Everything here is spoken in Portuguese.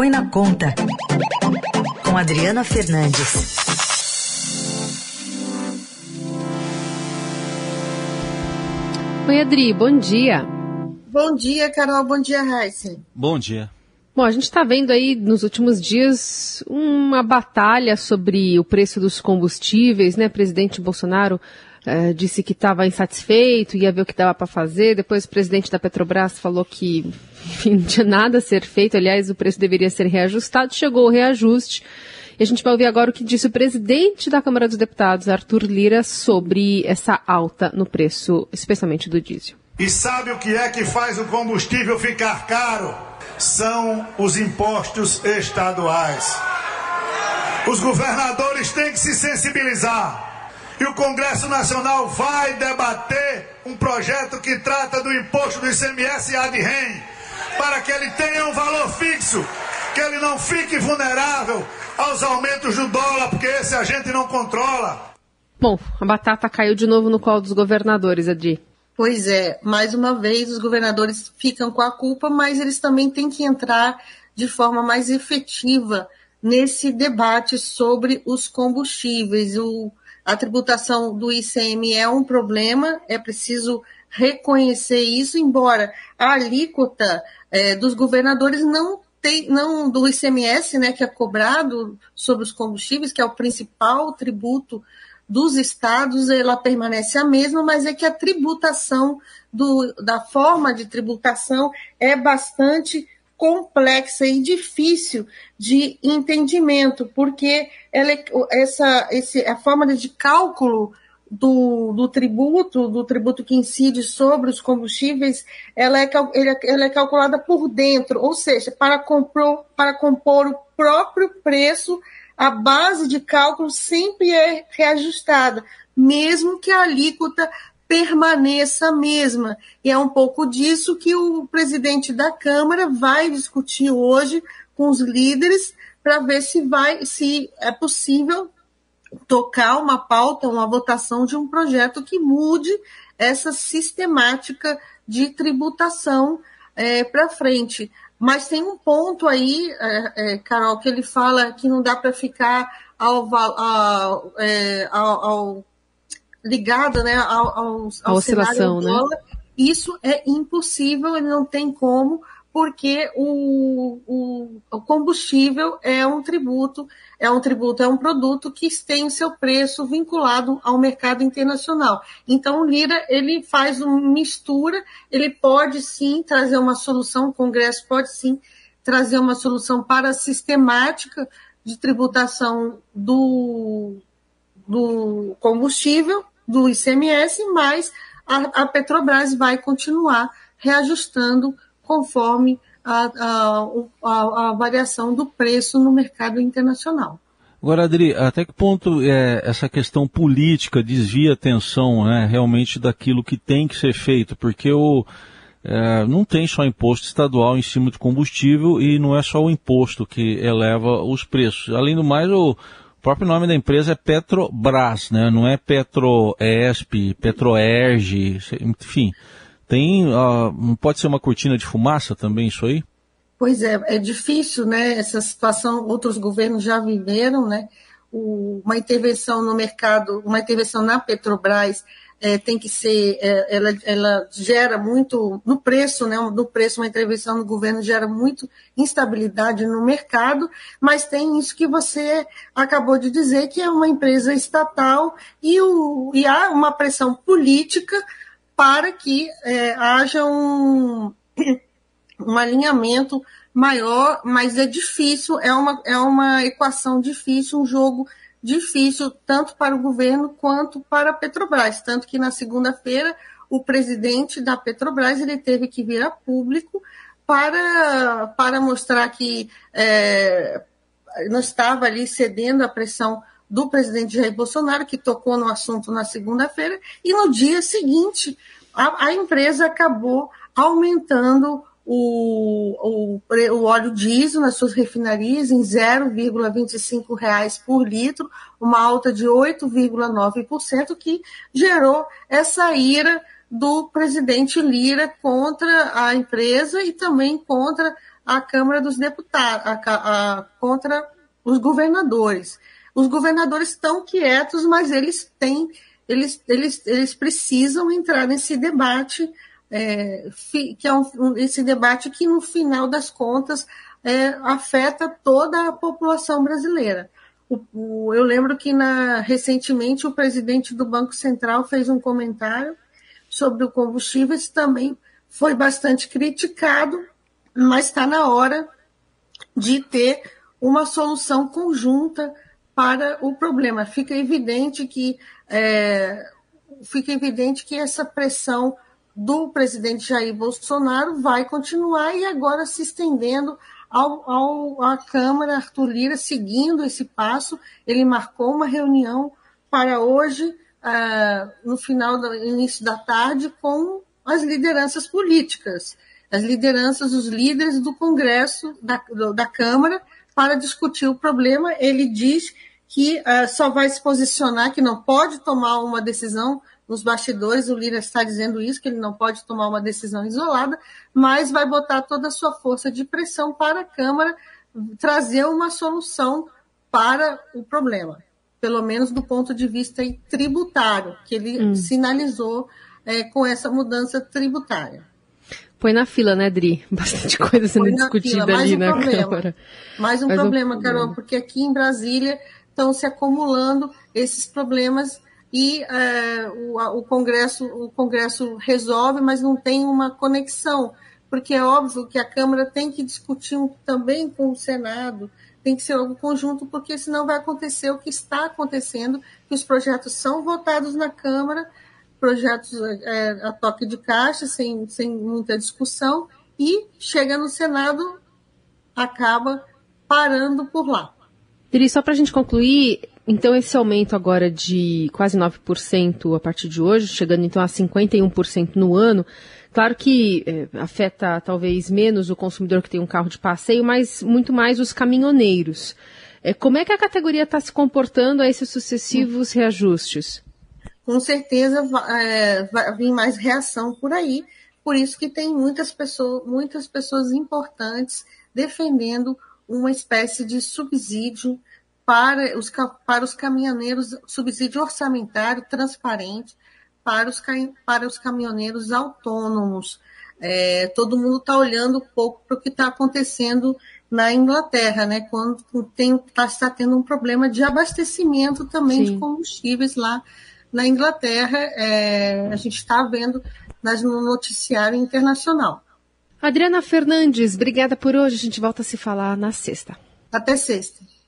Põe na Conta, com Adriana Fernandes. Oi, Adri, bom dia. Bom dia, Carol. Bom dia, Raíssa. Bom dia. Bom, a gente está vendo aí nos últimos dias uma batalha sobre o preço dos combustíveis, né? Presidente Bolsonaro uh, disse que estava insatisfeito, ia ver o que dava para fazer. Depois o presidente da Petrobras falou que enfim, não tinha nada a ser feito. Aliás, o preço deveria ser reajustado. Chegou o reajuste. E a gente vai ouvir agora o que disse o presidente da Câmara dos Deputados, Arthur Lira, sobre essa alta no preço, especialmente do diesel. E sabe o que é que faz o combustível ficar caro? são os impostos estaduais. Os governadores têm que se sensibilizar. E o Congresso Nacional vai debater um projeto que trata do imposto do ICMS e ADREM, para que ele tenha um valor fixo, que ele não fique vulnerável aos aumentos do dólar, porque esse a gente não controla. Bom, a batata caiu de novo no colo dos governadores, Adi. Pois é, mais uma vez os governadores ficam com a culpa, mas eles também têm que entrar de forma mais efetiva nesse debate sobre os combustíveis. O, a tributação do ICM é um problema, é preciso reconhecer isso, embora a alíquota é, dos governadores não tem, não do ICMS, né, que é cobrado sobre os combustíveis, que é o principal tributo dos estados ela permanece a mesma, mas é que a tributação do, da forma de tributação é bastante complexa e difícil de entendimento, porque ela, é, essa, esse, a forma de cálculo do, do, tributo, do tributo que incide sobre os combustíveis, ela é, ela é calculada por dentro, ou seja, para compor, para compor o próprio preço a base de cálculo sempre é reajustada, mesmo que a alíquota permaneça a mesma. E é um pouco disso que o presidente da Câmara vai discutir hoje com os líderes para ver se vai, se é possível tocar uma pauta, uma votação de um projeto que mude essa sistemática de tributação é, para frente. Mas tem um ponto aí, é, é, Carol, que ele fala que não dá para ficar ao, é, ao, ao ligada né, ao, ao, ao oscilação, né? Dólar. Isso é impossível, ele não tem como, porque o, o, o, combustível é um tributo, é um tributo, é um produto que tem o seu preço vinculado ao mercado internacional. Então, o Lira, ele faz uma mistura, ele pode sim trazer uma solução, o Congresso pode sim trazer uma solução para a sistemática de tributação do, do combustível, do ICMS, mas a, a Petrobras vai continuar reajustando conforme a, a, a, variação do preço no mercado internacional. Agora, Adri, até que ponto é, essa questão política desvia a atenção né, realmente daquilo que tem que ser feito? Porque o, é, não tem só imposto estadual em cima de combustível e não é só o imposto que eleva os preços. Além do mais, o próprio nome da empresa é Petrobras, né? não é Petroesp, Petroerg, enfim. Tem, uh, pode ser uma cortina de fumaça também isso aí? Pois é, é difícil, né? Essa situação, outros governos já viveram, né? O, uma intervenção no mercado, uma intervenção na Petrobras é, tem que ser, é, ela, ela gera muito, no preço, né? No preço, uma intervenção no governo gera muito instabilidade no mercado, mas tem isso que você acabou de dizer, que é uma empresa estatal e, o, e há uma pressão política para que é, haja um, um alinhamento maior, mas é difícil, é uma, é uma equação difícil, um jogo difícil, tanto para o governo quanto para a Petrobras. Tanto que na segunda-feira o presidente da Petrobras ele teve que vir a público para, para mostrar que é, não estava ali cedendo à pressão do presidente Jair Bolsonaro, que tocou no assunto na segunda-feira, e no dia seguinte a, a empresa acabou aumentando o, o, o, óleo diesel nas suas refinarias em 0,25 reais por litro, uma alta de 8,9%, que gerou essa ira do presidente Lira contra a empresa e também contra a Câmara dos Deputados, a, a, contra os governadores. Os governadores estão quietos, mas eles têm, eles, eles, eles precisam entrar nesse debate, é, que é um, esse debate que, no final das contas, é, afeta toda a população brasileira. O, o, eu lembro que na, recentemente o presidente do Banco Central fez um comentário sobre o combustível, isso também foi bastante criticado, mas está na hora de ter uma solução conjunta para o problema. Fica evidente que é, fica evidente que essa pressão do presidente Jair Bolsonaro vai continuar e agora se estendendo ao, ao, à Câmara, Arthur Lira, seguindo esse passo, ele marcou uma reunião para hoje, ah, no final do início da tarde, com as lideranças políticas, as lideranças, os líderes do Congresso, da, da Câmara, para discutir o problema. Ele diz que uh, só vai se posicionar, que não pode tomar uma decisão nos bastidores, o Lira está dizendo isso, que ele não pode tomar uma decisão isolada, mas vai botar toda a sua força de pressão para a Câmara trazer uma solução para o problema, pelo menos do ponto de vista tributário, que ele hum. sinalizou é, com essa mudança tributária. Põe na fila, né, Dri? Bastante coisa sendo discutida ali um na problema. Câmara. Mais um Mais problema, um Carol, porque aqui em Brasília estão se acumulando esses problemas e é, o, o, Congresso, o Congresso resolve, mas não tem uma conexão, porque é óbvio que a Câmara tem que discutir também com o Senado, tem que ser algo conjunto, porque senão vai acontecer o que está acontecendo, que os projetos são votados na Câmara, projetos é, a toque de caixa, sem, sem muita discussão, e chega no Senado, acaba parando por lá. Dri, só para a gente concluir, então esse aumento agora de quase 9% a partir de hoje, chegando então a 51% no ano, claro que é, afeta talvez menos o consumidor que tem um carro de passeio, mas muito mais os caminhoneiros. É, como é que a categoria está se comportando a esses sucessivos reajustes? Com certeza é, vai vir mais reação por aí, por isso que tem muitas pessoas, muitas pessoas importantes defendendo uma espécie de subsídio para os, para os caminhoneiros, subsídio orçamentário transparente para os, para os caminhoneiros autônomos. É, todo mundo está olhando um pouco para o que está acontecendo na Inglaterra, né? Quando tá, está tendo um problema de abastecimento também Sim. de combustíveis lá na Inglaterra. É, a gente está vendo nas, no noticiário internacional. Adriana Fernandes, obrigada por hoje. A gente volta a se falar na sexta. Até sexta.